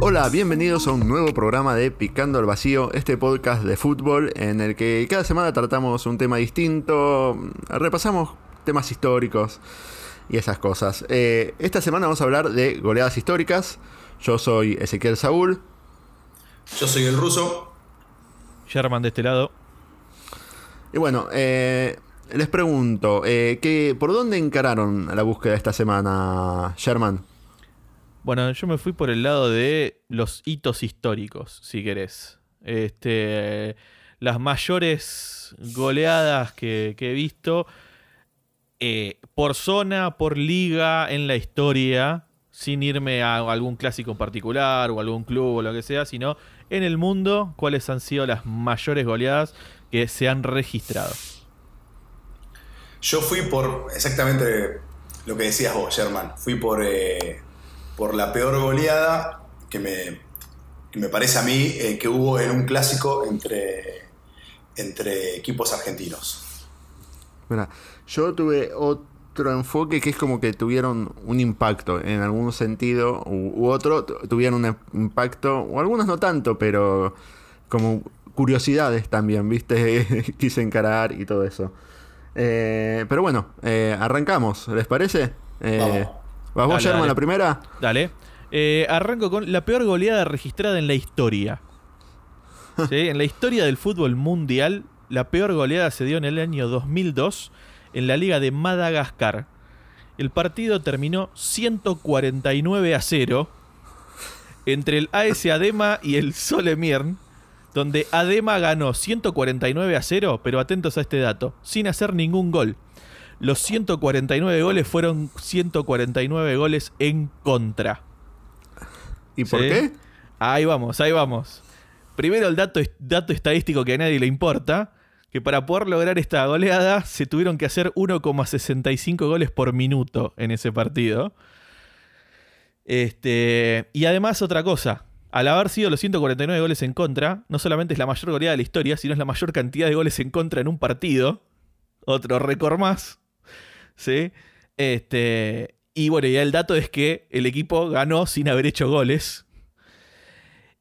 Hola, bienvenidos a un nuevo programa de Picando al Vacío, este podcast de fútbol en el que cada semana tratamos un tema distinto, repasamos temas históricos y esas cosas. Eh, esta semana vamos a hablar de goleadas históricas. Yo soy Ezequiel Saúl. Yo soy el ruso. Sherman de este lado. Y bueno, eh, les pregunto, eh, ¿por dónde encararon la búsqueda esta semana, Sherman? Bueno, yo me fui por el lado de los hitos históricos, si querés. Este, las mayores goleadas que, he visto eh, por zona, por liga, en la historia, sin irme a algún clásico en particular o algún club o lo que sea, sino en el mundo, cuáles han sido las mayores goleadas que se han registrado. Yo fui por exactamente lo que decías vos, Sherman. Fui por eh, por la peor goleada que me, me parece a mí eh, que hubo en un clásico entre, entre equipos argentinos. Mira, yo tuve otro enfoque que es como que tuvieron un impacto en algún sentido u, otro, tuvieron un impacto, o algunos no tanto, pero como curiosidades también, ¿viste? Quise encarar y todo eso. Eh, pero bueno, eh, arrancamos, ¿les parece? Vamos. ¿Vas vos, Sherman, la primera? Dale. Eh, arranco con la peor goleada registrada en la historia. En la historia del fútbol mundial, la peor goleada se dio en el año 2002 en la Liga de Madagascar. El partido terminó 149 a 0 entre el AS Adema y el Solemiern, donde Adema ganó 149 a 0, pero atentos a este dato, sin hacer ningún gol los 149 goles fueron 149 goles en contra. ¿Y por qué? Ahí vamos, ahí vamos. Primero el dato, dato estadístico que a nadie le importa, que para poder lograr esta goleada se tuvieron que hacer 1,65 goles por minuto en ese partido. Este, y además otra cosa, al haber sido los 149 goles en contra, no solamente es la mayor goleada de la historia, sino es la mayor cantidad de goles en contra en un partido. Otro récord más. ¿sí? Este, y bueno, ya el dato es que el equipo ganó sin haber hecho goles.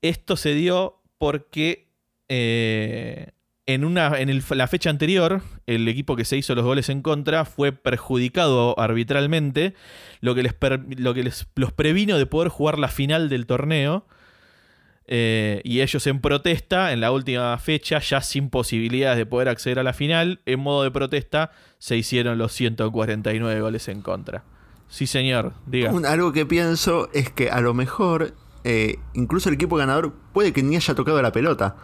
Esto se dio porque eh, en, una, en la fecha anterior, el equipo que se hizo los goles en contra fue perjudicado arbitralmente, lo que, les, lo que les, los previno de poder jugar la final del torneo. Eh, y ellos en protesta, en la última fecha, ya sin posibilidades de poder acceder a la final, en modo de protesta, se hicieron los 149 goles en contra. Sí, señor, diga. algo que pienso es que a lo mejor, eh, incluso el equipo ganador puede que ni haya tocado la pelota,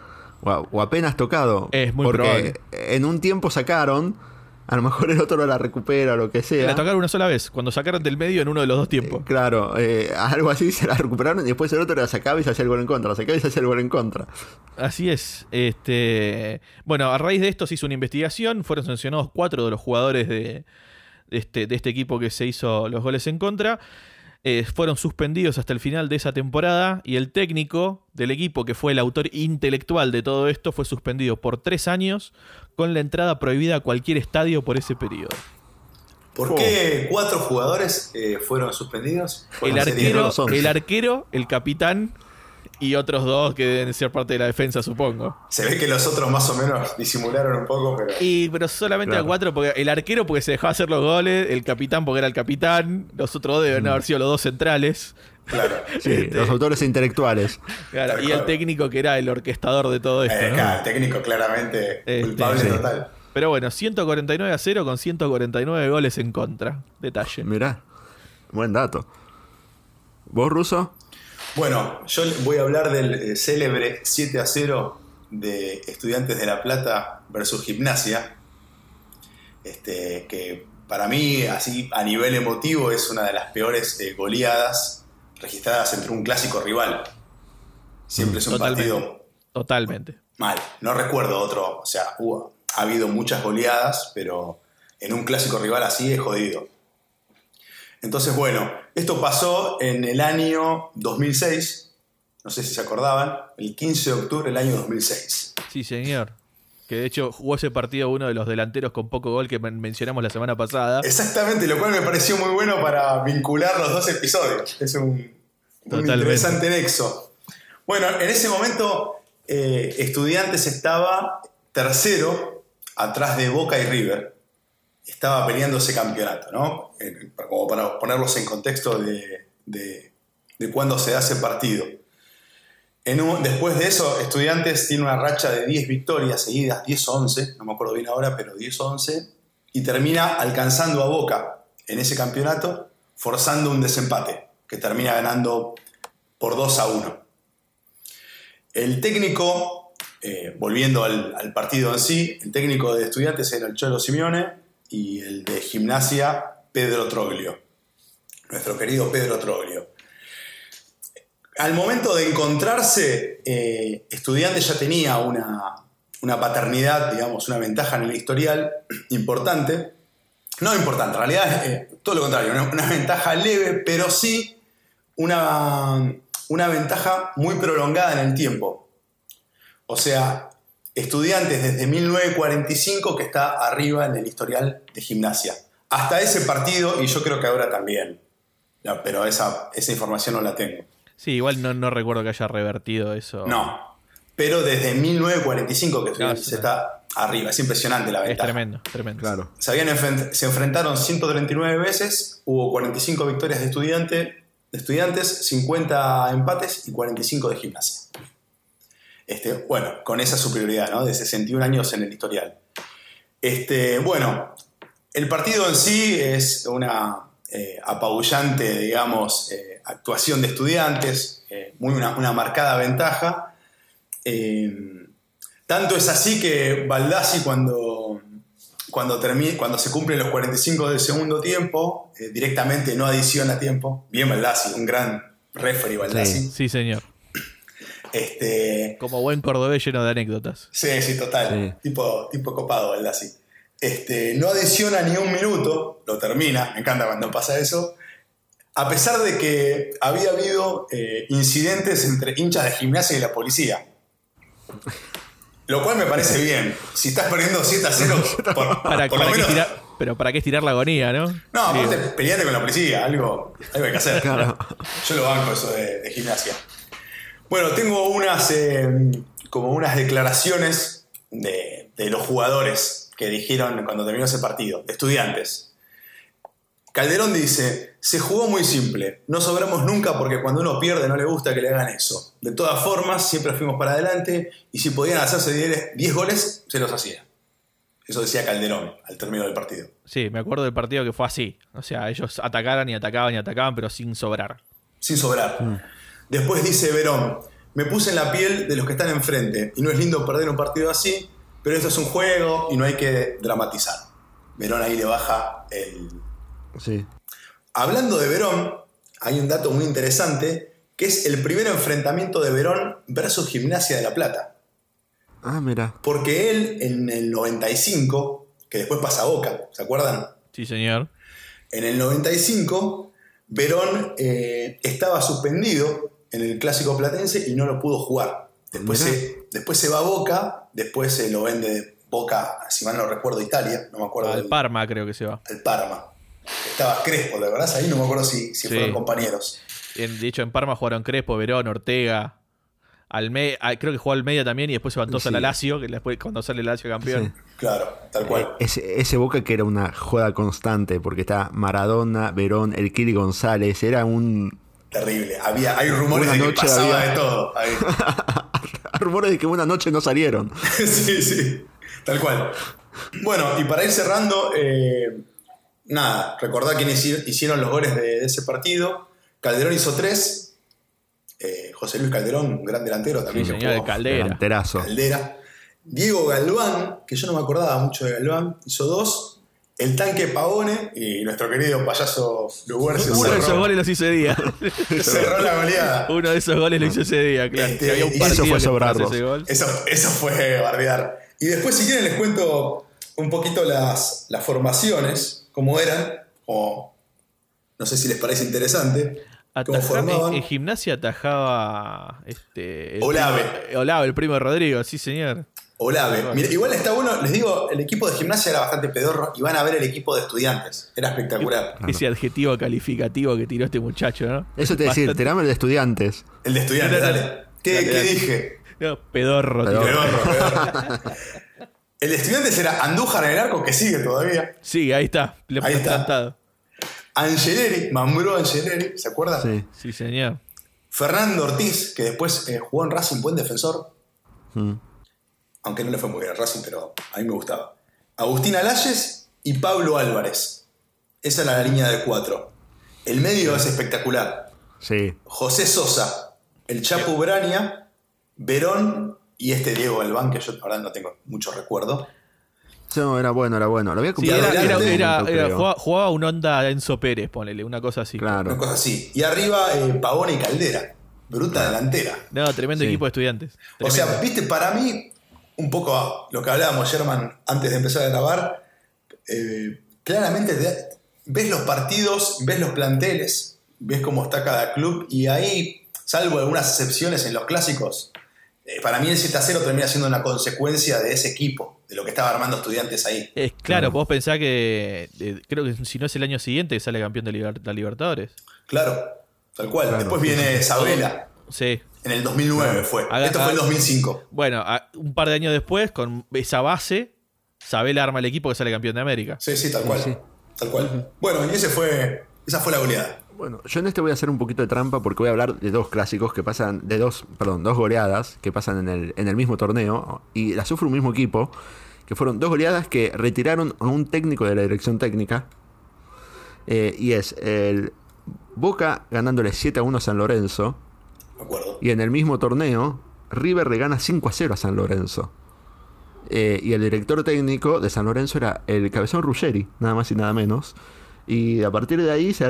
o, apenas tocado. Es muy porque En un tiempo sacaron a lo mejor el otro no la recupera o lo que sea. La tocaron una sola vez, cuando sacaron del medio en uno de los dos tiempos. Eh, claro, eh, algo así se la recuperaron y después el otro la sacaba y se hacía el gol en contra, la sacaba y se hacía el gol en contra. Así es. Este, bueno, a raíz de esto se hizo una investigación, fueron sancionados cuatro de los jugadores de, este, de este equipo que se hizo los goles en contra. Eh, fueron suspendidos hasta el final de esa temporada y el técnico del equipo, que fue el autor intelectual de todo esto, fue suspendido por tres años con la entrada prohibida a cualquier estadio por ese periodo. ¿Por qué cuatro jugadores eh, fueron suspendidos? El arquero, el arquero, el capitán y otros dos que deben ser parte de la defensa, supongo. Se ve que los otros más o menos disimularon un poco, pero. Y, pero solamente a cuatro, porque el arquero porque se dejó hacer los goles, el capitán porque era el capitán, los otros dos deben mm. haber sido los dos centrales. Claro. Sí, este, los autores intelectuales. Claro, y el técnico que era el orquestador de todo esto. Eh, el técnico claramente este, culpable total. Pero bueno, 149 a 0 con 149 goles en contra. Detalle. Mirá, buen dato. ¿Vos, Ruso? Bueno, yo voy a hablar del eh, célebre 7 a 0 de Estudiantes de La Plata versus Gimnasia, este, que para mí, así a nivel emotivo, es una de las peores eh, goleadas registradas entre un clásico rival. Siempre es un partido. Totalmente. Mal. No recuerdo otro. O sea, ha habido muchas goleadas, pero en un clásico rival así es jodido. Entonces, bueno, esto pasó en el año 2006, no sé si se acordaban, el 15 de octubre del año 2006. Sí, señor. Que de hecho jugó ese partido uno de los delanteros con poco gol que men- mencionamos la semana pasada. Exactamente, lo cual me pareció muy bueno para vincular los dos episodios. Es un, interesante nexo. Bueno, en ese momento eh, Estudiantes estaba tercero atrás de Boca y River. Estaba peleando ese campeonato, ¿no? Eh, Como para ponerlos en contexto de, de, de cuándo se da ese partido. Después de eso, Estudiantes tiene una racha de 10 victorias seguidas, 10 o 11, no me acuerdo bien ahora, pero 10 o 11, y termina alcanzando a Boca en ese campeonato, forzando un desempate, que termina ganando por 2 a 1. El técnico, eh, volviendo al, al partido en sí, el técnico de Estudiantes era el Cholo Simeone y el de Gimnasia, Pedro Troglio. Nuestro querido Pedro Troglio. Al momento de encontrarse, eh, Estudiantes ya tenía una, una paternidad, digamos, una ventaja en el historial importante. No importante, en realidad eh, todo lo contrario, una, una ventaja leve, pero sí una, una ventaja muy prolongada en el tiempo. O sea, Estudiantes desde 1945 que está arriba en el historial de gimnasia. Hasta ese partido, y yo creo que ahora también. Pero esa, esa información no la tengo. Sí, igual no, no recuerdo que haya revertido eso. No. Pero desde 1945 que Estudiantes sí. está arriba. Es impresionante la Es ventaja. tremendo, tremendo. Claro. Se, habían enfrent- se enfrentaron 139 veces, hubo 45 victorias de, estudiante, de estudiantes, 50 empates y 45 de gimnasia. Este, bueno, con esa superioridad, ¿no? De 61 años en el historial. Este, bueno, el partido en sí es una eh, apabullante, digamos, eh, actuación de estudiantes, eh, muy una, una marcada ventaja. Eh, tanto es así que Baldassi cuando, cuando, termi- cuando se cumplen los 45 del segundo tiempo, eh, directamente no adiciona tiempo. Bien Baldassi, un gran referee Baldassi. Sí, señor. Este, Como buen cordobés lleno de anécdotas. sí, sí, total. Sí. Tipo, tipo copado Baldassi. Este, no adiciona ni un minuto, lo termina, me encanta cuando pasa eso. A pesar de que había habido eh, incidentes entre hinchas de gimnasia y la policía. Lo cual me parece bien. Si estás perdiendo 7 a 0, por, Para, por estirar- pero para qué estirar la agonía, ¿no? No, aparte, peleate con la policía, algo, algo hay que hacer. Claro. Yo lo banco eso de, de gimnasia. Bueno, tengo unas eh, como unas declaraciones de, de los jugadores que dijeron cuando terminó ese partido, de estudiantes. Calderón dice, se jugó muy simple, no sobramos nunca porque cuando uno pierde no le gusta que le hagan eso. De todas formas, siempre fuimos para adelante y si podían hacerse 10 10 goles, se los hacía. Eso decía Calderón al término del partido. Sí, me acuerdo del partido que fue así. O sea, ellos atacaron y atacaban y atacaban, pero sin sobrar. sin sobrar. Después dice Verón, me puse en la piel de los que están enfrente y no es lindo perder un partido así, pero esto es un juego y no hay que dramatizar. Verón ahí le baja el... Sí. Hablando de Verón, hay un dato muy interesante que es el primer enfrentamiento de Verón versus Gimnasia de la Plata. Ah, mira. Porque él en el 95, que después pasa a Boca, ¿se acuerdan? Sí, señor. En el 95, Verón eh, estaba suspendido en el clásico platense y no lo pudo jugar. Después, se, después se va a Boca, después se lo vende de Boca, si mal no recuerdo, Italia, no me acuerdo. Al Parma creo que se va. al Parma. Estaba Crespo, ¿te acordás ahí? No me acuerdo si, si Sí. fueron compañeros. En- de hecho, en Parma jugaron Crespo, Verón, Ortega. Alme ah, creo que jugó al media también y después se van todos Sí. a la Lazio, que después cuando sale Lazio campeón. Sí. Claro, tal cual. Ese, ese Boca que era una joda constante, porque está Maradona, Verón, el Kili González, era un... Terrible. Había, hay rumores Una de que noche pasaba había- de todo. Rumores de que una noche no salieron. sí, sí, tal cual. Bueno, y para ir cerrando, eh, nada, recordá quiénes hici- hicieron los goles de, de ese partido. Calderón hizo tres. Eh, José Luis Calderón, un gran delantero también. Sí, que señor, jugó el Caldera. Delanterazo. Caldera. Diego Galván, que yo no me acordaba mucho de Galván, hizo dos. El tanque Pavone y nuestro querido payaso Luguercio Uno de esos cerró, goles los hizo ese día. cerró la goleada. Uno de esos goles lo hizo ese día, claro. Este, Que había un y eso fue gol. Eso, eso fue bardear. Y después, si quieren, les cuento un poquito las, las formaciones, cómo eran, o no sé si les parece interesante, cómo Atajaba- formaban. en, en gimnasia atajaba este, el Olave. primo- Olave, el primo de Rodrigo, sí señor. Olave. Mira, igual está bueno, les digo, el equipo de gimnasia era bastante pedorro y van a ver el equipo de estudiantes. Era espectacular. Ese adjetivo calificativo que tiró este muchacho, ¿no? Eso te Bastante- tirame el de estudiantes. El de estudiantes, Dale, dale. ¿Qué, dale, qué dale. dije? No, pedorro. Pedorro, pedorro. El de estudiantes era Andújar en el arco, que sigue todavía. Sí, ahí está. Le Ahí está. plantado. Angeleri, Mambrú Angeleri, ¿se acuerdan? Sí. Sí, señor. Fernando Ortiz, que después eh, jugó en Racing, buen defensor. Mm. Aunque no le fue muy bien a Racing, pero a mí me gustaba. Agustín Alayes y Pablo Álvarez. Esa era la línea de cuatro. El medio es espectacular. Sí. José Sosa, el Chapu Braña, Verón y este Diego Galván, que yo ahora no tengo mucho recuerdo. No, era bueno, era bueno. Lo había Sí, era, jugaba, jugaba un onda Enzo Pérez, ponele, una cosa así. Una cosa así. Y arriba eh, Pavón y Caldera. Bruta delantera. No, tremendo Sí. equipo de estudiantes. O sea, viste, para mí, un poco lo que hablábamos, Sherman, antes de empezar a grabar, eh, claramente te- ves los partidos, ves los planteles, ves cómo está cada club y ahí, salvo algunas excepciones en los clásicos, para mí el 7 a 0 termina siendo una consecuencia de ese equipo, de lo que estaba armando estudiantes ahí. Es claro, vos pensás que eh, creo que si no es el año siguiente sale campeón de la Libertadores. Claro, tal cual. Claro. Después viene Sabela, Sí. en el 2009 fue. Haga- Esto fue el haga- 2005. Bueno, a- un par de años después, con esa base, Sabela arma el equipo que sale campeón de América. Sí, sí, tal cual. Sí. Tal cual. Bueno, y ese fue, esa fue la goleada. Bueno, yo en este voy a hacer un poquito de trampa porque voy a hablar de dos clásicos que pasan, de dos, perdón, dos goleadas que pasan en el, en el mismo torneo y las sufre un mismo equipo, que fueron dos goleadas que retiraron a un técnico de la dirección técnica. Eh, y es el Boca ganándole 7 a 1 a San Lorenzo acuerdo. y en el mismo torneo River le gana 5 a 0 a San Lorenzo. Eh, y el director técnico de San Lorenzo era el Cabezón Ruggeri, nada más y nada menos. Y a partir de ahí, se-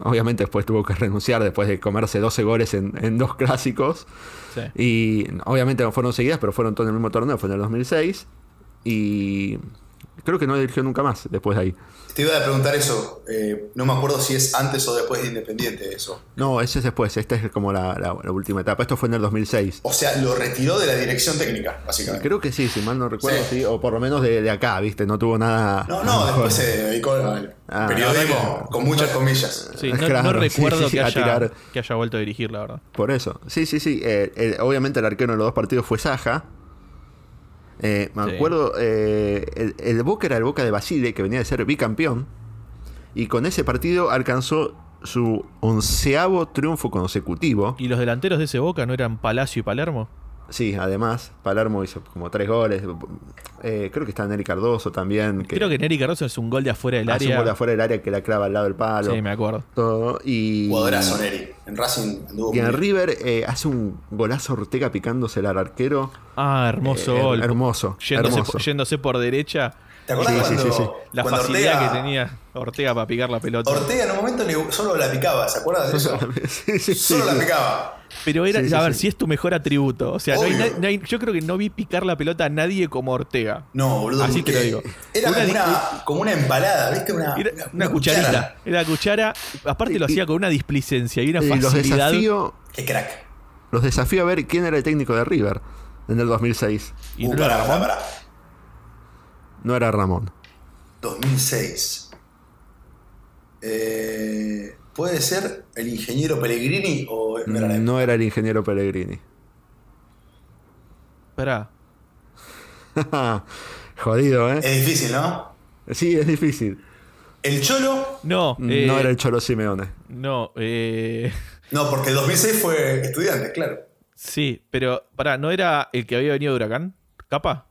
obviamente después tuvo que renunciar después de comerse 12 goles en, en dos clásicos. Sí. Y obviamente no fueron seguidas, pero fueron todos en el mismo torneo, fue en el 2006. Y creo que no dirigió nunca más después de ahí. Te iba a preguntar eso. eh, no me acuerdo si es antes o después de Independiente eso. No, ese es después, esta es como la, la- la última etapa. Esto fue en el 2006. O sea, lo retiró de la dirección técnica, básicamente. Creo que sí, si mal no recuerdo, Sí. sí, o por lo menos de, de acá, ¿viste? No tuvo nada. No, no, después se dedicó al Ah, periodismo no, con muchas comillas. Sí, no, Claro, no recuerdo sí, sí, que, haya, tirar. que haya vuelto a dirigir, la verdad. Por eso. Sí, sí, sí. Eh, eh, obviamente el arquero en los dos partidos fue Saja. Eh, me Sí. acuerdo, eh, el, el Boca era el Boca de Basile, que venía de ser bicampeón. Y con ese partido alcanzó su onceavo triunfo consecutivo. ¿Y los delanteros de ese Boca no eran Palacio y Palermo? Sí, además, Palermo hizo como tres goles. Eh, creo que está Neri Cardoso también. Que Creo que Neri Cardoso es un gol de afuera del hace un área. gol de afuera del área que la clava al lado del palo. Sí, me acuerdo. todo. Y, Jugadorazo, Neri. En Racing anduvo y en River eh, hace un golazo Ortega picándose al arquero. Ah, hermoso Eh, gol. hermoso, Yéndose, hermoso. por, yéndose por derecha. ¿Te acordás Sí, sí, cuando, sí, sí. La cuando facilidad Ortega, que tenía Ortega para picar la pelota. Ortega en un momento le- solo la picaba, ¿se acuerdas de eso? sí, sí, Solo sí. la picaba. Pero era, Sí, sí, a ver, sí. si es tu mejor atributo. O sea, no hay Obvio. na- no hay- yo creo que no vi picar la pelota a nadie como Ortega. No, boludo. Así te lo digo. Era Una como, una, como una empalada, ¿viste? Una, Era una- cucharita. cuchara. Era cuchara. Aparte lo hacía con una displicencia y una Y los facilidad. desafío, Qué crack. los desafío a ver quién era el técnico de River en el 2006. Y Uh, no. No era Ramón. 2006. Eh, ¿Puede ser el ingeniero Pellegrini o no era la No era el ingeniero Pellegrini. Esperá. Jodido, ¿eh? Es difícil, ¿no? Sí, es difícil. El Cholo, No, eh, no era el Cholo Simeone. No, eh, no, porque el 2006 fue estudiante, claro. sí, pero pará, ¿no era el que había venido de Huracán? ¿Capa?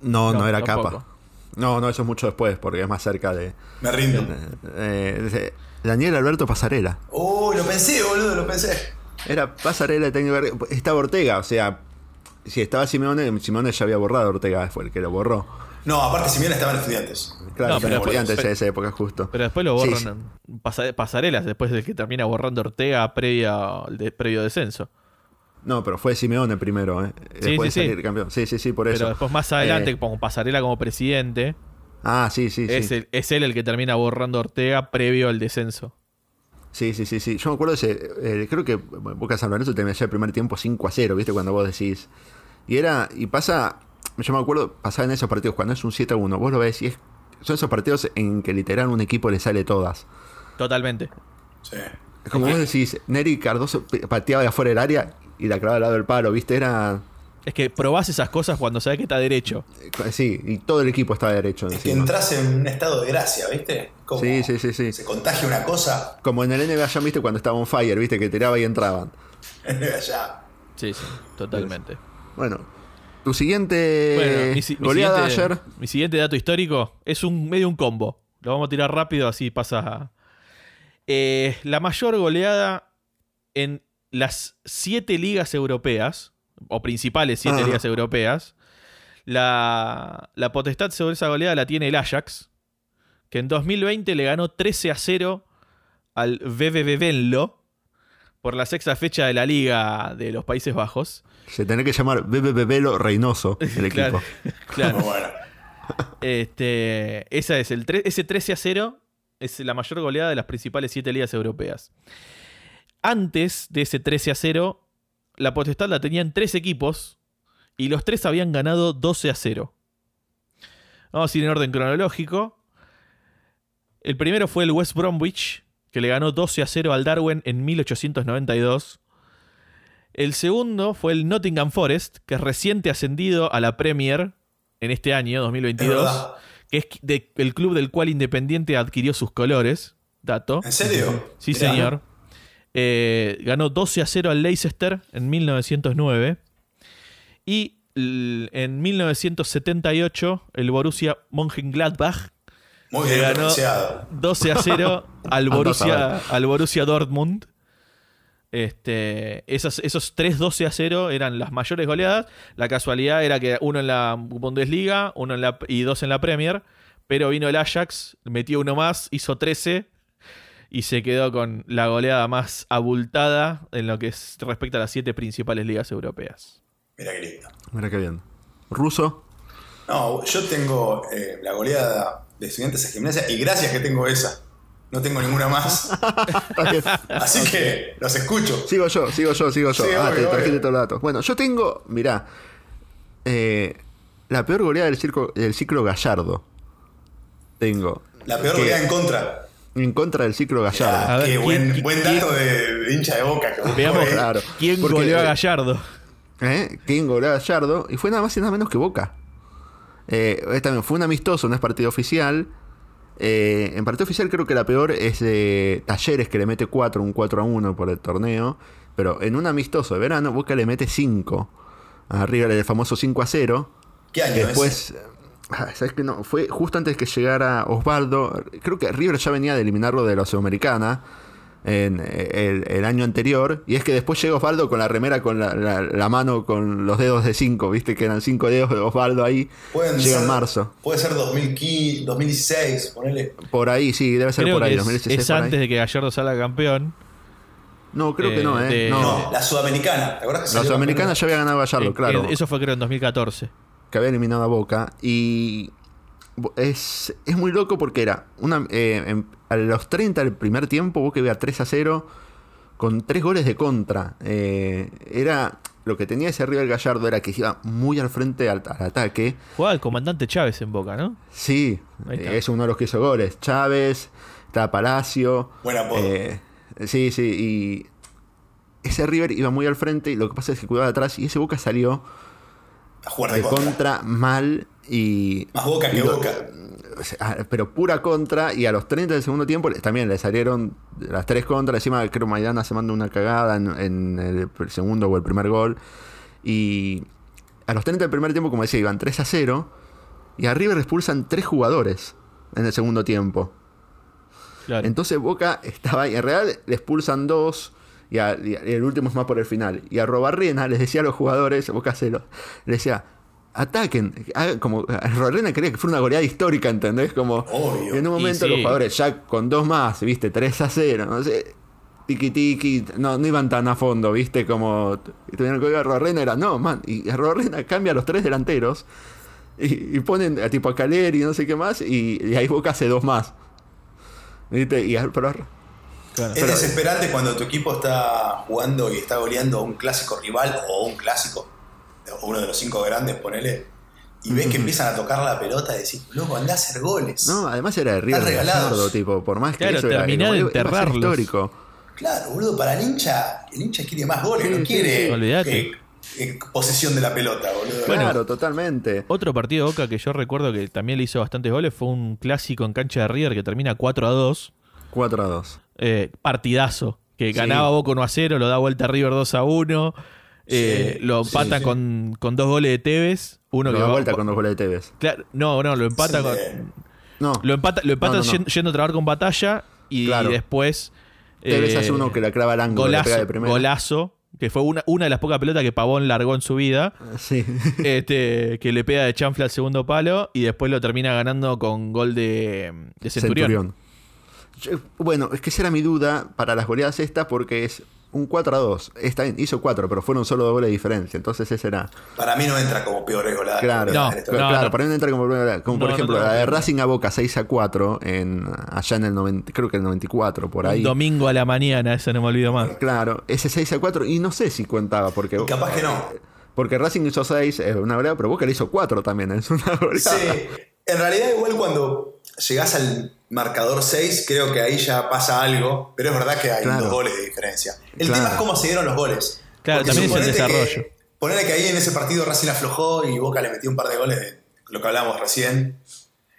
No, no, No, era tampoco. Capa. No, no, eso es mucho después, porque es más cerca de. Me rindo. eh, de- Daniel Alberto Pasarela. Oh, lo pensé, boludo, lo pensé. Era Pasarela el técnico de River. Estaba Ortega, o sea. Si estaba Simeone, Simeone ya había borrado a Ortega, fue el que lo borró. No, aparte Simeone estaban estudiantes. Claro, No, pero pero- antes pero- de esa época, justo. Pero después lo Sí, borran pasa- pasarelas, después del que termina borrando Ortega previa de- previo descenso. No, pero fue Simeone primero, ¿eh? Sí, Después sí, de sí. salir campeón. Sí, sí, sí, por eso. Pero después más adelante, Eh, como pasarela como presidente, ah, sí, sí, sí. es, el- es él el que termina borrando Ortega previo al descenso. Sí, sí, sí, sí. Yo me acuerdo de ese. eh, creo que Boca San Lorenzo terminó ya el primer tiempo 5 a 0, ¿viste? Cuando vos decís. Y era. Y pasa. yo me acuerdo, pasar en esos partidos, cuando es un 7 a 1, vos lo ves y es, son esos partidos en que literal un equipo le sale todas. Totalmente. Sí. Es como vos decís, Neri Cardoso pateaba de afuera del área y la clavaba al lado del palo, ¿viste? Era. Es que probás esas cosas cuando sabes que está derecho. eh, Sí, y todo el equipo estaba derecho Es que entras en un estado de gracia, ¿viste? Como Sí, sí, sí, sí. Se contagia una cosa, Como en el NBA ya viste cuando estaba on fire, viste, que tiraba y entraban. ya. Sí, sí, totalmente. Bueno, tu siguiente Bueno, mi, si- mi goleada siguiente, ayer. mi siguiente dato histórico es un medio un combo. Lo vamos a tirar rápido, así pasa. Eh, la mayor goleada en las siete ligas europeas, o principales siete Ah. ligas europeas. La, la potestad sobre esa goleada la tiene el Ajax, que en 2020 le ganó 13 a 0 al Venlo por la sexta fecha de la Liga de los Países Bajos. Se tenía que llamar Bebe Bebelo Reynoso, el Claro, equipo. claro. Este, esa es el ese 13 a 0 es la mayor goleada de las principales siete ligas europeas. Antes de ese 13 a 0, la potestad la tenían tres equipos y los tres habían ganado 12 a 0. Vamos a ir en orden cronológico. El primero fue el West Bromwich, que le ganó 12 a 0 al Darwin en 1892. El segundo fue el Nottingham Forest, que es reciente ascendido a la Premier en este año, Es 2022 verdad. que es de- el club del cual Independiente adquirió sus colores. Dato. ¿En serio? Sí, Mirá. señor. Eh, ganó 12 a 0 al Leicester en 1909. Y en 1978 el Borussia Mönchengladbach Muy bien ganó- pronunciado. 12 a 0 al Anda a Borussia, al Borussia Dortmund. Este, esos, esos 3 12 a 0 eran las mayores goleadas. La casualidad era que uno en la Bundesliga uno en la, y dos en la Premier. Pero vino el Ajax, metió uno más, hizo 13 y se quedó con la goleada más abultada en lo que es- respecta a las siete principales ligas europeas. Mira qué lindo. Mira qué bien. Ruso. No, yo tengo eh, la goleada de estudiantes de gimnasia y gracias que tengo esa. No tengo ninguna más. Así que los escucho. Sigo yo, sigo yo, sigo yo. Sí, ah, obvio, te trajiste todos los datos. Bueno, yo tengo, mirá, eh, la peor goleada del, circo, del ciclo Gallardo. Tengo. La peor goleada en contra. En contra del ciclo Gallardo. A ver, qué ¿quién- buen, buen dato de, de hincha de boca. Que Veamos claro. quién Porque, goleó a eh, Gallardo. ¿Eh? ¿Quién goleó a Gallardo? Y fue nada más y nada menos que Boca. Eh, eh, también fue un amistoso, no es partido oficial. Eh, en partido oficial creo que la peor es de Talleres, que le mete 4, un 4 a 1 por el torneo. Pero en un amistoso de verano, Boca le mete 5. Arriba del famoso 5 a 0. ¿Qué año Que es? Ah, ¿sabes qué? No, fue justo antes que llegara Osvaldo. Creo que River ya venía de eliminarlo de la Sudamericana en eh, el, el año anterior. Y es que después llega Osvaldo con la remera, con la, la- la mano, con los dedos de 5. Viste que eran 5 dedos de Osvaldo ahí. Pueden Llega ser- en marzo. Puede ser 2015, 2016, ponele. Por ahí, sí, debe ser Creo por ahí. que es, 2016 es por ahí. antes de que Gallardo salga campeón. No, creo que eh, no, ¿eh? de- no. No, la sudamericana. ¿Te acuerdas que La Sudamericana campeón? ya había ganado Gallardo, Eh, claro. eh, Eso fue creo en 2014. Que había eliminado a Boca. Y es, es muy loco porque era una eh, en- a los 30 del primer tiempo, Boca iba 3 a 0 con tres goles de contra. Eh, era lo que tenía ese River Gallardo era que iba muy al frente al, al ataque. Jugaba el comandante Chávez en Boca, ¿no? Sí, es uno de los que hizo goles. Chávez, está Palacio. Buen apodo. eh, sí, sí, y ese River iba muy al frente y lo que pasa es que cuidaba atrás y ese Boca salió A jugar de, de contra. contra mal y Más boca que lo- boca. ah, pero pura contra y a los 30 del segundo tiempo también le salieron las tres contras encima creo Maidana se manda una cagada en, en el segundo o el primer gol y a los 30 del primer tiempo como decía iban 3 a 0 y a River expulsan tres jugadores en el segundo tiempo Claro. entonces Boca estaba ahí. En realidad le expulsan dos. Y, a- el último es más por el final. Y a Robarrena les decía a los jugadores, Boca se lo, le decía, ataquen. hagan Como, Robarrena quería que fuera una goleada histórica, ¿entendés? Como Obvio. en un momento sí. los jugadores ya con dos más, viste, 3 a 0, no sé. Tiki tiki, no, no iban tan a fondo, viste, como tuvieron que a Robarrena, era no, man, y Robarrena cambia a los tres delanteros y, y ponen a tipo a Caleri y no sé qué más, y, y ahí Boca hace dos más. ¿Viste? Y, a- pero Claro. Es Pero- desesperante cuando tu equipo está jugando y está goleando a un clásico rival o un clásico, o uno de los cinco grandes, ponele, y ves que empiezan a tocar la pelota y decís, loco, andá a hacer goles. No, además era de River regalados. Gallardo, tipo, por más que Claro, eso era, de enterrarlos. histórico. Claro, boludo, para el hincha, el hincha quiere más goles, Sí, no quiere sí. Eh, eh, posesión de la pelota, boludo. Bueno. claro, totalmente. Otro partido de Boca que yo recuerdo que también le hizo bastantes goles fue un clásico en cancha de River que termina 4 a 2. 4 a 2. Eh, partidazo. Que Sí. ganaba Boca 1 a 0, lo da vuelta a River 2 a 1. eh, Sí, lo sí, empata sí. Con, con dos goles de Tevez. Uno Lo que da va- vuelta con dos goles de Tevez. Claro, no, no, lo empata Sí. con. No, Lo empata, lo empata No, no, yendo a trabajar con batalla. Y Claro. después. Tevez eh, hace uno que la clava al ángulo, golazo, pega de primera. golazo. Que fue una, una de las pocas pelotas que Pavón largó en su vida. Sí. este, que le pega de chanfle al segundo palo y después lo termina ganando con gol de, de Centurión. Centurión. Bueno, es que esa era mi duda para las goleadas estas porque es un 4 a 2. Está bien, hizo 4, pero fueron solo dos goles de diferencia. Entonces ese era. Para mí no entra como peores goladas. Claro, No, esta- no, claro no. para mí no entra como, como por No, no ejemplo la de Racing a Boca 6 a 4 en, allá en el 90, creo que el 94, por ahí. Un domingo a la mañana, eso no me olvido más. Claro, ese 6 a 4 y no sé si contaba porque Y capaz que no. porque Racing hizo 6 es una goleada, pero Boca le hizo 4 también, es una goleada. Sí, en realidad igual cuando llegás al marcador 6, creo que ahí ya pasa algo, pero es verdad que hay Claro. dos goles de diferencia. El Claro. tema es cómo se dieron los goles. Claro, Porque también es el desarrollo. Que, ponele que ahí en ese partido Racing aflojó y Boca le metió un par de goles de lo que hablábamos recién.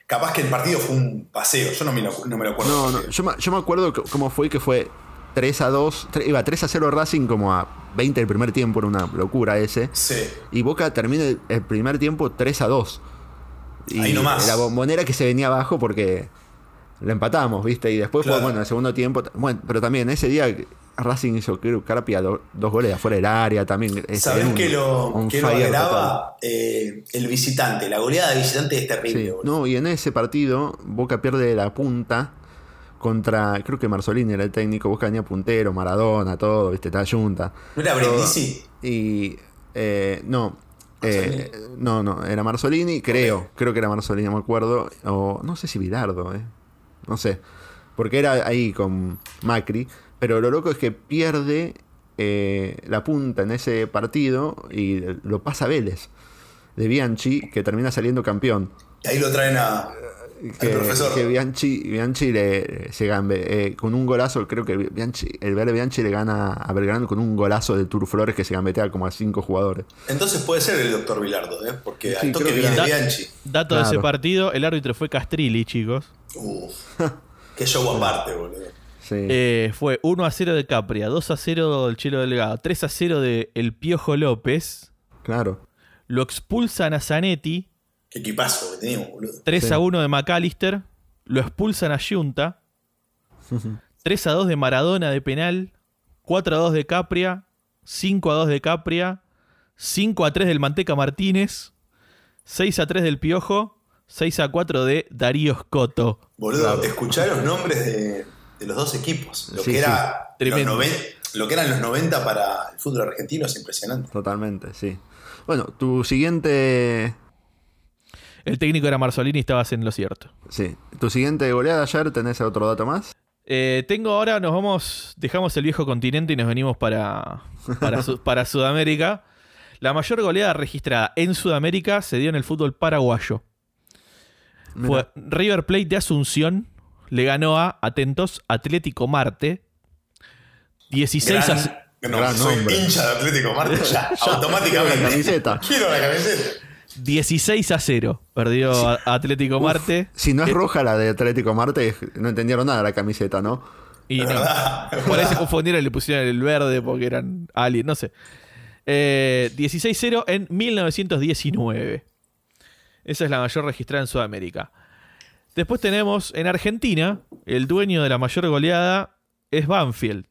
Capaz que el partido fue un paseo, yo no me lo, no me lo acuerdo. No, no, yo, me- yo me acuerdo cómo fue que fue 3 a 2, tre- iba 3 a 0 Racing como a 20 del primer tiempo, era una locura ese. Sí. Y Boca termina el, el primer tiempo 3 a 2. Y Ahí nomás. la bombonera que se venía abajo porque la empatamos, ¿viste? Y después Claro. fue, bueno, el segundo tiempo. Bueno, pero también ese día Racing hizo, creo, Carpia do- dos goles de afuera del área también. este, ¿Sabés un- qué lo, agravaba? Eh, el visitante. La goleada de visitante es terrible. Sí, no, y en ese partido Boca pierde la punta contra, creo que Marzolini era el técnico, Boca venía puntero, Maradona, todo, viste, está junta. ¿No era. Brindisi? Y eh, no, eh, no, no, era Marzolini, creo, creo que era Marzolini, no me acuerdo, o no sé si Bilardo, eh, no sé, porque era ahí con Macri, pero lo loco es que pierde eh, la punta en ese partido y lo pasa Vélez de Bianchi, que termina saliendo campeón Y ahí lo traen a, que, al profesor. que Bianchi, Bianchi le, se gambe- eh, con un golazo, creo que Bianchi, el verde Bianchi le gana a Belgrano con un golazo de Tur Flores que se gambetea como a cinco jugadores. Entonces puede ser el doctor Bilardo, ¿eh? porque Sí, al toque que Bianchi. Dato de ese partido, el árbitro fue Castrilli, chicos. Uf, qué show aparte, boludo. Sí. Eh, fue 1 a 0 de Capria, 2 a 0 del Chelo Delgado, 3 a 0 de El Piojo López. claro. Lo expulsan a Zanetti, Qué equipazo que teníamos, boludo. 3 Sí. a 1 de McAllister. Lo expulsan a Junta. 3 a 2 de Maradona de penal. 4 a 2 de Capria. 5 a 2 de Capria. 5 a 3 del Manteca Martínez. 6 a 3 del Piojo. 6 a 4 de Darío Scotto. Boludo, Claro. escuchá los nombres de, de los dos equipos. Lo, Sí, que sí. era los Tremendo. noven- lo que eran los 90 para el fútbol argentino es impresionante. Totalmente, sí. Bueno, tu siguiente. El técnico era Marzolini y estabas en lo cierto. Sí. Tu siguiente goleada ayer, ¿tenés otro dato más? Eh, tengo ahora, nos vamos, dejamos el viejo continente y nos venimos para, para, Su- para Sudamérica. La mayor goleada registrada en Sudamérica se dio en el fútbol paraguayo. Fue River Plate de Asunción, le ganó a, atentos, Atlético Marte. 16 a, no, gran soy nombre. hincha de Atlético Marte ya, automáticamente. la camiseta. Quiero la camiseta. 16 a 0. Perdió a- Atlético Marte. Si no es Eh, roja la de Atlético Marte, no entendieron nada la camiseta, ¿no? Y no. Por ahí se confundieron y le pusieron el verde porque eran aliens, no sé. Eh, 16-0 en 1919. Esa es la mayor registrada en Sudamérica. Después tenemos en Argentina, el dueño de la mayor goleada es Banfield.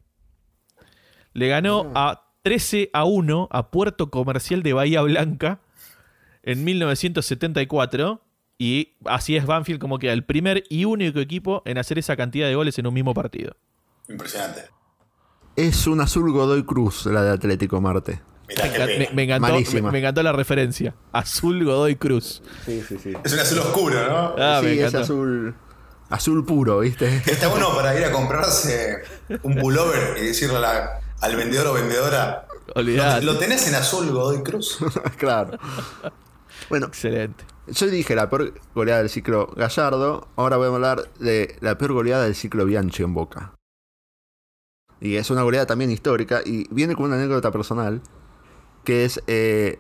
Le ganó a 13 a 1 a Puerto Comercial de Bahía Blanca en 1974. Y así es Banfield como que el primer y único equipo en hacer esa cantidad de goles en un mismo partido. Impresionante. Es un azul Godoy Cruz la de Atlético Marte. Mirá Me, encantó, me- me encantó la referencia. Azul Godoy Cruz. Sí, sí, sí. Es un azul oscuro, ¿no? Ah, sí, es azul. Azul puro, ¿viste? Está bueno para ir a comprarse un pullover y decirle a la- al vendedor o vendedora. Olvidate. ¿Lo tenés en azul Godoy Cruz? claro. Bueno, Excelente. yo dije la peor goleada del ciclo Gallardo. Ahora voy a hablar de la peor goleada del ciclo Bianchi en Boca. Y es una goleada también histórica. Y viene con una anécdota personal. Que es eh,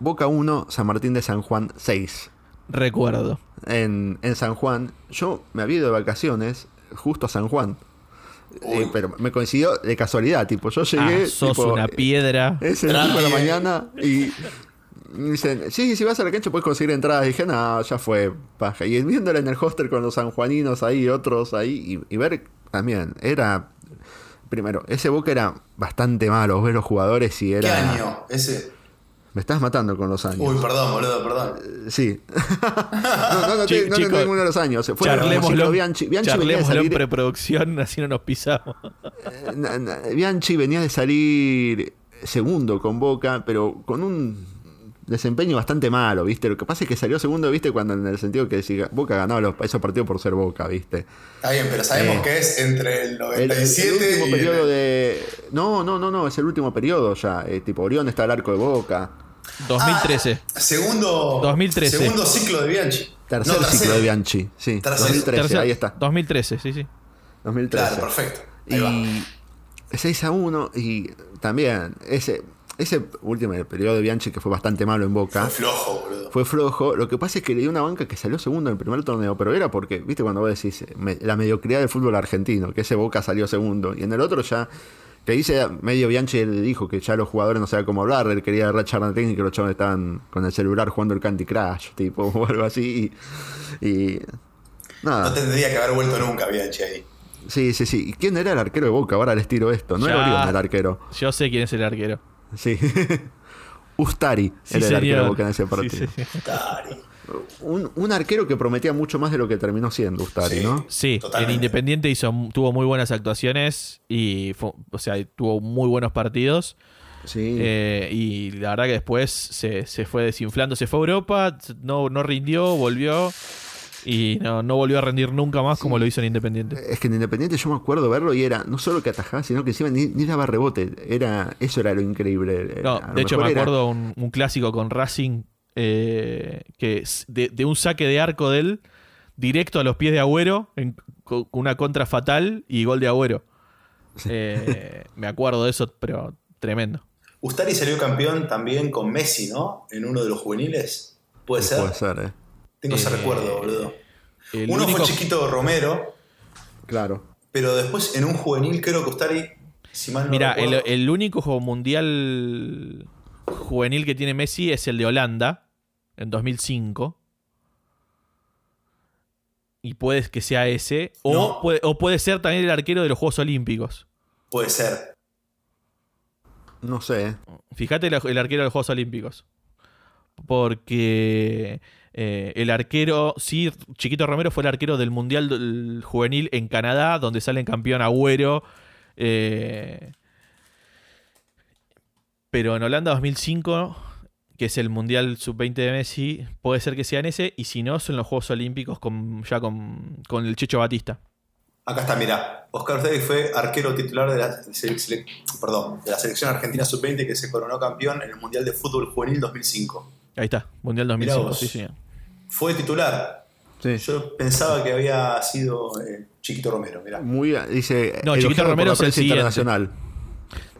Boca 1, San Martín de San Juan 6. Recuerdo. En, en San Juan. Yo me había ido de vacaciones justo a San Juan. Eh, pero me coincidió de casualidad, tipo, yo llegué. Ah, sos tipo, una piedra. Es el tipo de la mañana y me dicen, sí, si vas a la cancha puedes conseguir entradas. Y dije, no, ya fue paja. Y viéndola en el hostel con los sanjuaninos ahí, otros ahí, y, y ver también, era. Primero, ese Boca era bastante malo, ver los jugadores y ¿Qué era. año? Ese. Me estás matando con los años. Uy, perdón, boludo, perdón. Sí. no, no, no, te- no, chicos, ninguno de los años. Fue el Charlémoslo, Bianchi. Bianchi venía de charlémoslo en salir, preproducción, así no nos pisamos. Eh, Bianchi venía de salir segundo con Boca, pero con un desempeño bastante malo, ¿viste? Lo que pasa es que salió segundo, ¿viste? Cuando en el sentido que si Boca ganaba los, esos partidos por ser Boca, ¿viste? Está bien, pero sabemos Eh, que es entre el El, el 97 último y periodo el- de... No, no, no, no, es el último periodo ya. eh, tipo, Orión está al arco de Boca. 2013. Ah, segundo. 2013. Segundo ciclo de Bianchi. Tercer No, ciclo de Bianchi, sí. Tercer- 2013, Tercer- ahí está. 2013, sí, sí. 2013. Claro, perfecto. Ahí va. Y 6 a 1 y también ese, ese último periodo de Bianchi que fue bastante malo en Boca. Fue flojo, boludo. Fue flojo. Lo que pasa es que le dio una banca que salió segundo en el primer torneo, pero era porque, viste, cuando vos decís eh, me- la mediocridad del fútbol argentino, que ese Boca salió segundo. Y en el otro ya, que dice medio Bianchi le dijo que ya los jugadores no sabían cómo hablar, él quería rachar la técnica y los chavos estaban con el celular jugando el Candy Crush, tipo, o algo así. Y, y nada. No tendría que haber vuelto nunca Bianchi ahí. Sí, sí, sí. ¿Y quién era el arquero de Boca? Ahora les tiro esto. No Ya. era Orión el arquero. Yo sé quién es el arquero. Sí. Ustari Sí, era el arquero. Boca en ese partido. sí. Un, un arquero que prometía mucho más de lo que terminó siendo Ustari, Sí. ¿no? Sí, Totalmente. en Independiente hizo, tuvo muy buenas actuaciones y fue- o sea, tuvo muy buenos partidos. Sí. Eh, y la verdad que después se, se fue desinflando, se fue a Europa, no, no rindió, volvió y no, no volvió a rendir nunca más como lo hizo en Independiente. Es que en Independiente yo me acuerdo verlo y era no solo que atajaba, sino que encima ni, ni daba rebote. Era, eso era lo increíble. No, lo de hecho me era- acuerdo un, un clásico con Racing eh, que de, de un saque de arco de él directo a los pies de Agüero en- con con una contra fatal y gol de Agüero. Eh, me acuerdo de eso, pero tremendo. Ustari salió campeón también con Messi, ¿no? En uno de los juveniles. ¿Puede ser? Puede ser, eh. Tengo ese Eh, recuerdo, boludo. Uno único- fue Chiquito Romero, Claro. pero después en un juvenil creo que Ustari, si mal no Mira, el, único juego mundial juvenil que tiene Messi es el de Holanda, en 2005. Y puede que sea ese. O, No. puede, o puede ser también el arquero de los Juegos Olímpicos. puede ser. No sé. eh. Fíjate el, el arquero de los Juegos Olímpicos. Porque eh, el arquero, sí, Chiquito Romero fue el arquero del Mundial del Juvenil en Canadá, donde salen campeón Agüero. eh, pero en Holanda 2005, que es el Mundial Sub-20 de Messi, puede ser que sea en ese. Y si no, son los Juegos Olímpicos con, ya con, con el Checho Batista. Acá está, mirá. Oscar Ustari fue arquero titular de la, sele- sele- perdón, de la selección argentina sub-20 que se coronó campeón en el Mundial de Fútbol Juvenil 2005. Ahí está, Mundial Mirá 2005. vos. Sí, señor. Fue titular. Sí. Yo pensaba que había sido eh, Chiquito Romero, mirá. Muy, dice. No, Chiquito Romero es el siguiente. internacional.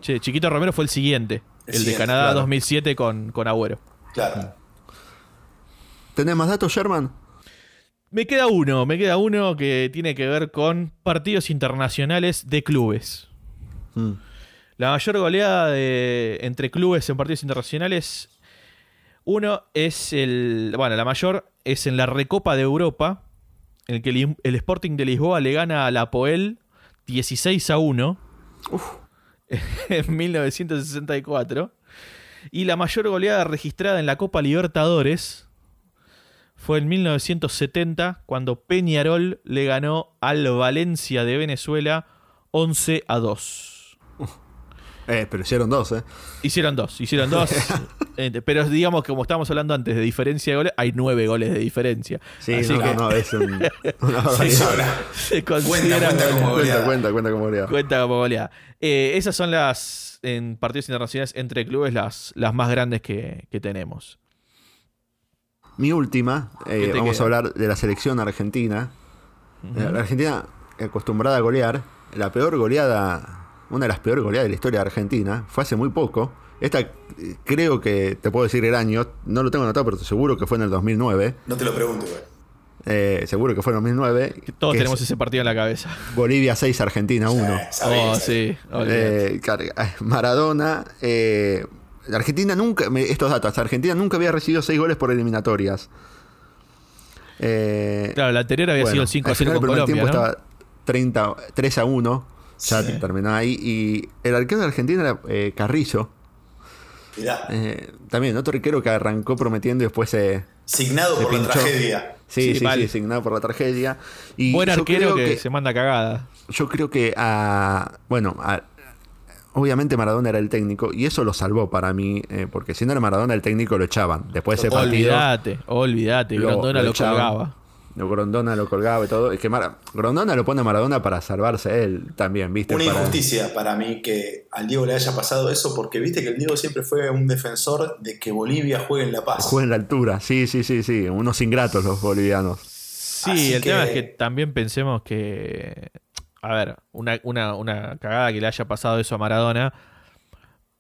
Che, Chiquito Romero fue el siguiente. El El, de Canadá claro. 2007 con, con Agüero. Claro. ¿Tenés más datos, Sherman? Me queda uno, me queda uno que tiene que ver con partidos internacionales de clubes. Mm. La mayor goleada de, entre clubes en partidos internacionales. Uno es el. Bueno, la mayor es en la Recopa de Europa. En el que el, el Sporting de Lisboa le gana a la Poel 16 a 1. En 1964. Y la mayor goleada registrada en la Copa Libertadores fue en 1970 cuando Peñarol le ganó al Valencia de Venezuela 11 a 2. Eh, pero hicieron dos, ¿eh? Hicieron dos, hicieron dos. Eh, pero digamos que como estábamos hablando antes de diferencia de goles, hay nueve goles de diferencia. Sí, Así no, que no, es un, una se Cuenta, considera cuenta como Cuenta, goleada. cuenta, cuenta como goleada. Cuenta como goleada. Eh, esas son las, en partidos internacionales entre clubes, las, las más grandes que, que tenemos. mi última, eh, ¿Qué te vamos queda? a hablar de la selección argentina. Eh, La Argentina acostumbrada a golear, la peor goleada, una de las peores goleadas de la historia de Argentina, fue hace muy poco. Esta eh, creo que te puedo decir el año, no lo tengo anotado, pero seguro que fue en el 2009. No te lo pregunto, güey. Eh, seguro que fue en el 2009. Todos tenemos es ese partido en la cabeza. Bolivia 6, Argentina 1. Eh, sabés, Oh, sabés. sí. Eh, Maradona. eh, Argentina nunca. Estos datos. Argentina nunca había recibido 6 goles por eliminatorias. Eh, Claro, la anterior había bueno, sido 5 a al 0 final con Colombia, tiempo ¿no? estaba 30, 3 a 1. Ya Sí. terminó ahí. Y el arquero de Argentina era eh, Carrillo. Mirá, Eh, también otro arquero que arrancó prometiendo y después se. signado se por la tragedia. Sí, Sí, sí, asignado por la tragedia. Y Buen yo arquero creo que, se manda cagada. yo creo que a. Bueno, a- obviamente Maradona era el técnico y eso lo salvó para mí, eh, porque si no era Maradona el técnico lo echaban. Después de ese partido. Olvídate, olvídate. lo- Grondona lo lo, colgaba. Lo Grondona lo colgaba y todo. Es que Mara- Grondona lo pone a Maradona para salvarse él también, ¿viste? Una Para- injusticia para mí que al Diego le haya pasado eso, porque viste que el Diego siempre fue un defensor de que Bolivia juegue en La Paz. Juega en la altura, sí, sí, sí, sí. Unos ingratos los bolivianos. Sí, Así el que- tema es que también pensemos que. A ver, una, una, una cagada que le haya pasado eso a Maradona,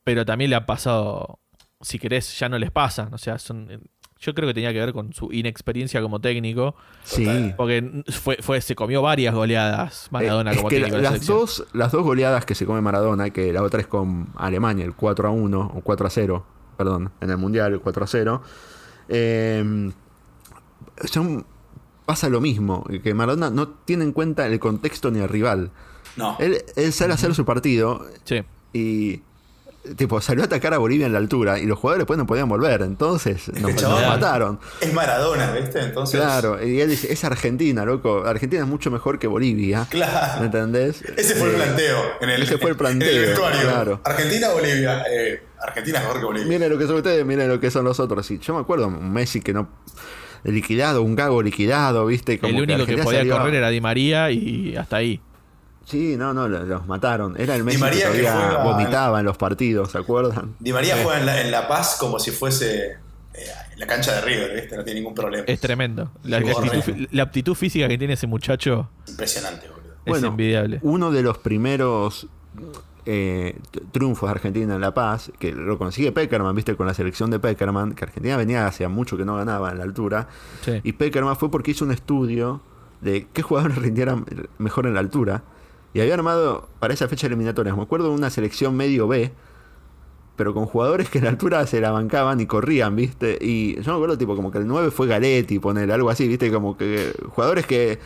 pero también le ha pasado. Si querés, ya no les pasa. O sea, son. Yo creo que tenía que ver con su inexperiencia como técnico, Sí. Porque fue, fue, se comió varias goleadas Maradona Eh, es como que técnico de la las, dos, las dos goleadas que se come Maradona, que la otra es con Alemania, el 4 a 1, o 4 a 0, perdón, en el Mundial, el 4 a 0, eh, son, pasa lo mismo, que Maradona no tiene en cuenta el contexto ni el rival. No. Él, él sale a hacer su partido Sí. y tipo salió a atacar a Bolivia en la altura y los jugadores después no podían volver, entonces nos, Este mataron. Es Maradona, ¿viste? Entonces. Claro, y él dice, es Argentina, loco. Argentina es mucho mejor que Bolivia. Claro. ¿Me entendés? Ese fue el Eh, planteo. En el, ese fue el planteo, en el vestuario. claro. Argentina o Bolivia. Eh, Argentina es mejor que Bolivia. Miren lo que son ustedes, miren lo que son los otros. Y yo me acuerdo, un Messi que no. Liquidado, un gago liquidado, ¿viste? Como el único que podía salió correr era Di María y hasta ahí. Sí, no, no, los, mataron. Era el Messi María que que todavía juega- vomitaba en los partidos, ¿se acuerdan? Di María Sí. juega en la, en La Paz como si fuese eh, en la cancha de River, ¿viste? No tiene ningún problema. Es tremendo. La, Sí, actitud, correcto. la aptitud física que tiene ese muchacho Impresionante, boludo. es envidiable. Uno de los primeros eh, triunfos de Argentina en La Paz, que lo consigue Peckerman, viste, con la selección de Peckerman, que Argentina venía hacia mucho que no ganaba en la altura. Sí. Y Peckerman fue porque hizo un estudio de qué jugadores rindieran mejor en la altura. Y había armado para esa fecha eliminatoria. Me acuerdo de una selección medio B, pero con jugadores que en la altura se la bancaban y corrían, ¿viste? Y yo me acuerdo, tipo, como que el 9 fue Galetti, poner algo así, ¿viste? Como que jugadores que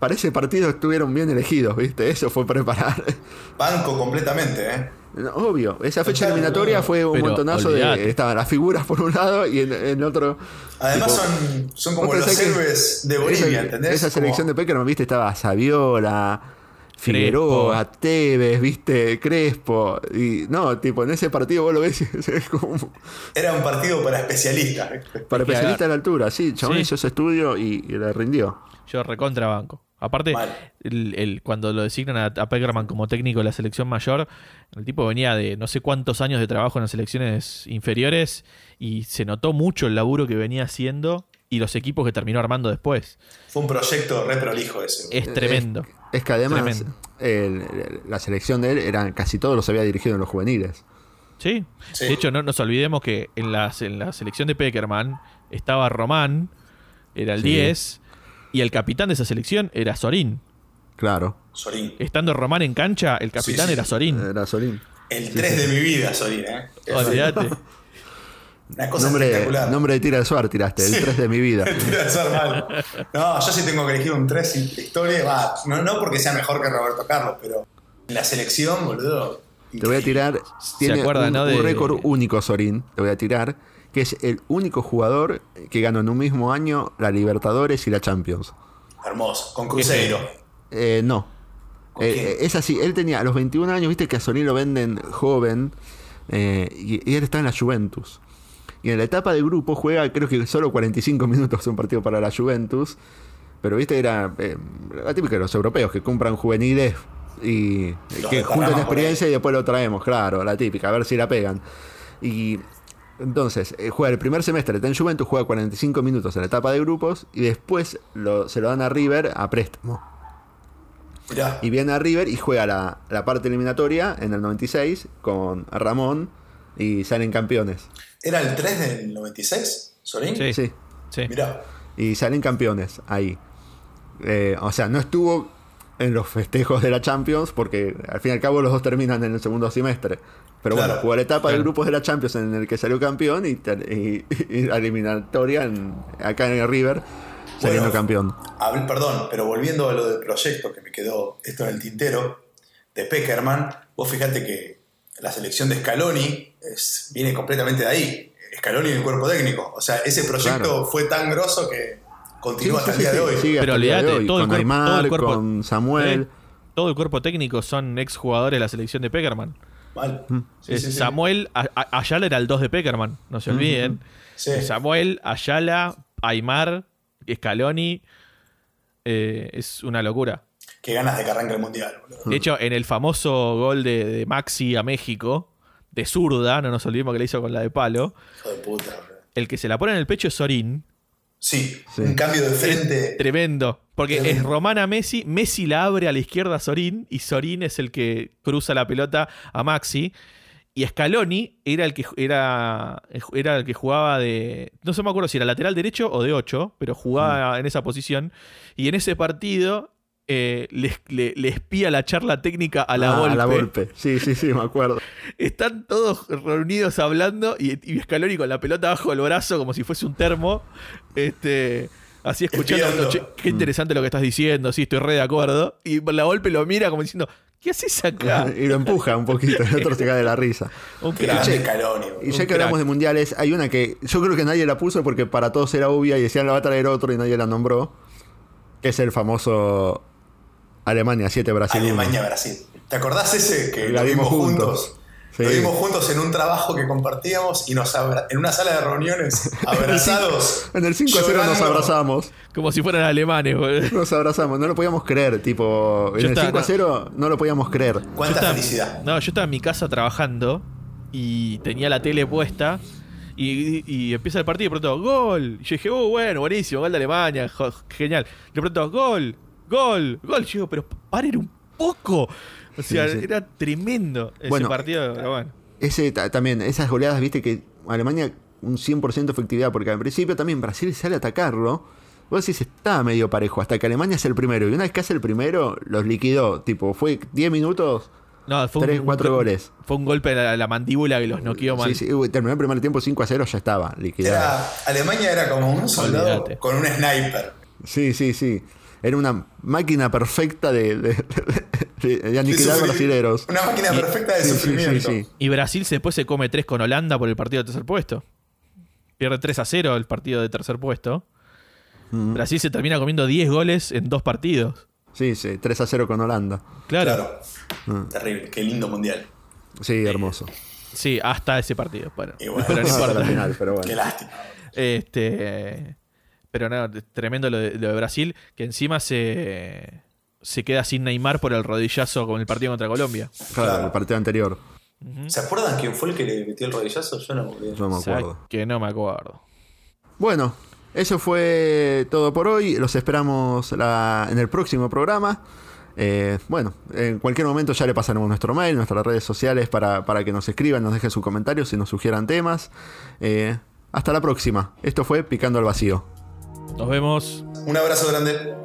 para ese partido estuvieron bien elegidos, ¿viste? Eso fue preparar. Banco completamente, ¿eh? Obvio, esa fecha eliminatoria fue un Pero montonazo olvidate. de. Estaban las figuras por un lado y en, en otro. Además tipo, son, son como los héroes de Bolivia, esa, ¿entendés? Esa selección de Como- Peckerman, viste, estaba Saviola, Figueroa, Tevez, viste, Crespo. Y no, tipo, en ese partido vos lo ves y es como. Era un partido para especialistas. Para Es que, a especialista ver. a la altura, sí, chabón Sí. hizo ese estudio y, y le rindió. Yo recontra banco. Aparte, el, el- cuando lo designan a, a Peckerman como técnico de la selección mayor, el tipo venía de no sé cuántos años de trabajo en las selecciones inferiores y se notó mucho el laburo que venía haciendo y los equipos que terminó armando después. Fue un proyecto re prolijo ese. Es tremendo. Es que además Tremendo. el- el- la selección de él eran casi todos los había dirigido en los juveniles. Sí. Sí. De hecho, no nos olvidemos que en la, en la selección de Peckerman estaba Román, era el Sí. 10, y el capitán de esa selección era Sorín. Claro. Sorín. Estando Román en cancha, el capitán sí. era Sorín. Era Solín. El 3 de mi vida, Sorín, ¿eh? Es Olvídate. Una cosa Nombre, espectacular. nombre de tira de Suar tiraste, el Sí. 3 de mi vida. Tira de ser malo. No, yo sí tengo que elegir un 3 en la historia. Va, no, no porque sea mejor que Roberto Carlos, pero en la selección, boludo. Te voy a tirar. Tiene un, no? un de- récord único, Sorín. Te voy a tirar. Que es el único jugador que ganó en un mismo año la Libertadores y la Champions. Hermoso. Con Cruzeiro. Eh, no. ¿Con Eh, eh, es así. Él tenía a los 21 años, viste que a Sorín lo venden joven. eh, y, y él está en la Juventus. Y en la etapa de grupo juega, creo que solo 45 minutos un partido para la Juventus. Pero viste, era eh, la típica de los europeos que compran juveniles y que juntan experiencia y después lo traemos, claro, la típica, a ver si la pegan. Y Entonces, eh, juega el primer semestre está en Juventus, juega 45 minutos en la etapa de grupos y después lo- se lo dan a River a préstamo. Mirá, Y viene a River y juega la, la parte eliminatoria en el 96 con Ramón y salen campeones. ¿era el 3 del 96, Sorín? Sí. Sí, Sí. Mirá, y salen campeones ahí. Eh, o sea, no estuvo en los festejos de la Champions porque al fin y al cabo los dos terminan en el segundo semestre. Pero Claro, bueno, jugó la etapa de grupos de la Champions en el que salió campeón y, y- eliminatoria en- acá en el River saliendo Bueno. campeón. Habl- perdón, pero volviendo a lo del proyecto que me quedó esto en el tintero, de Peckerman, vos fijate que la selección de Scaloni es- viene completamente de ahí. Scaloni en el cuerpo técnico. O sea, ese proyecto Claro. fue tan grosso que continúa Sí, hasta sí, el día sí, de hoy. Pero hasta el día de olvídate, todo el con cuerpo- todo el cuerpo- con Samuel. ¿Eh? Todo el cuerpo técnico son ex jugadores de la selección de Peckerman. Mal. Mm. Sí, sí, sí. Samuel A- A- Ayala era el 2 de Peckerman, no se olviden. Sí. Samuel, Ayala, Aymar, Scaloni. eh, es una locura. Qué ganas de que arranque el mundial. boludo. De hecho, en el famoso gol de, de Maxi a México, de zurda, no nos olvidemos que le hizo con la de palo, Hijo de puta. el que se la pone en el pecho es Sorín. Sí, Sí. un cambio de frente. Tremendo. Porque Tremendo. es Romana Messi, Messi la abre a la izquierda a Sorín y Sorín es el que cruza la pelota a Maxi. Y Scaloni era el que era, era el que jugaba de. No sé me acuerdo si era lateral derecho o de 8, pero jugaba en esa posición. Y en ese partido eh, le, le- le espía la charla técnica a la Ah, Volpe. a la Volpe. Sí, sí, sí, me acuerdo. Están todos reunidos hablando y, y Scaloni con la pelota bajo el brazo como si fuese un termo. Este, así escuchando. Espiando. "Che, qué interesante lo que estás diciendo, sí, estoy re de acuerdo. Y la golpe lo mira como diciendo, ¿qué haces acá? y lo empuja un poquito, el otro se cae de la risa. Un crack. boludo. Y ya Un que hablamos de mundiales, hay una que yo creo que nadie la puso porque para todos era obvia y decían la va a traer otro y nadie la nombró. Que es el famoso Alemania 7 Brasil 1. Alemania-Brasil. ¿Te acordás ese que La lo vimos vimos juntos? juntos. Lo vimos juntos en un trabajo que compartíamos y nos abra- en una sala de reuniones, abrazados. En el 5 a 0 nos abrazamos. Como si fueran alemanes, boludo. Nos abrazamos, no lo podíamos creer. Tipo, en el estaba- 5 a 0 no lo podíamos creer. Cuánta estaba- felicidad. No, yo estaba en mi casa trabajando y tenía la tele puesta. Y, y empieza el partido y de pronto, gol. Y yo dije, oh, bueno, buenísimo, gol de Alemania, jo- genial. De pronto, gol, gol, gol. Yo digo, pero paren un poco. O sea, Sí, sí. era tremendo ese Bueno, partido, pero bueno. Ese ta- también, esas goleadas, viste que Alemania un 100% efectividad, porque al principio también Brasil sale a atacarlo. Vos decís, está medio parejo, hasta que Alemania hace el primero. Y una vez que hace el primero, los liquidó. Tipo, fue 10 minutos, No, fue 3, un, 4 un- goles. Fue un golpe a la, a la mandíbula que los noqueó mal. Sí, sí, uy, terminó el primer tiempo 5 a 0, ya estaba liquidado. Era, Alemania era como un soldado Olvídate. con un sniper. Sí, sí, sí. Era una máquina perfecta de, de, de- de aniquilar brasileros. Una máquina perfecta de Sí, sufrimiento. sí, sí. Y Brasil se- después se come 3 con Holanda por el partido de tercer puesto. Pierde 3 a 0 el partido de tercer puesto. Mm. Brasil se termina comiendo 10 goles en dos partidos. Sí, sí, 3 a 0 con Holanda. Claro. Claro. Mm. Terrible. Qué lindo mundial. Sí, hermoso. Sí, hasta ese partido. Bueno, Y bueno, pero no Hasta importa. la final, pero bueno. Qué lástima. Este, pero no, tremendo lo de, lo de Brasil, que encima se, se queda sin Neymar por el rodillazo con el partido contra Colombia. Claro, Claro. el partido anterior. ¿Se acuerdan quién fue el que le metió el rodillazo? Yo no, me O sea, acuerdo. que no me acuerdo. Bueno, eso fue todo por hoy. Los esperamos la- en el próximo programa. Eh, bueno, en cualquier momento ya le pasaremos nuestro mail, nuestras redes sociales para, para que nos escriban, nos dejen sus comentarios y nos sugieran temas. Eh, hasta la próxima. Esto fue Picando al Vacío. Nos vemos. Un abrazo grande.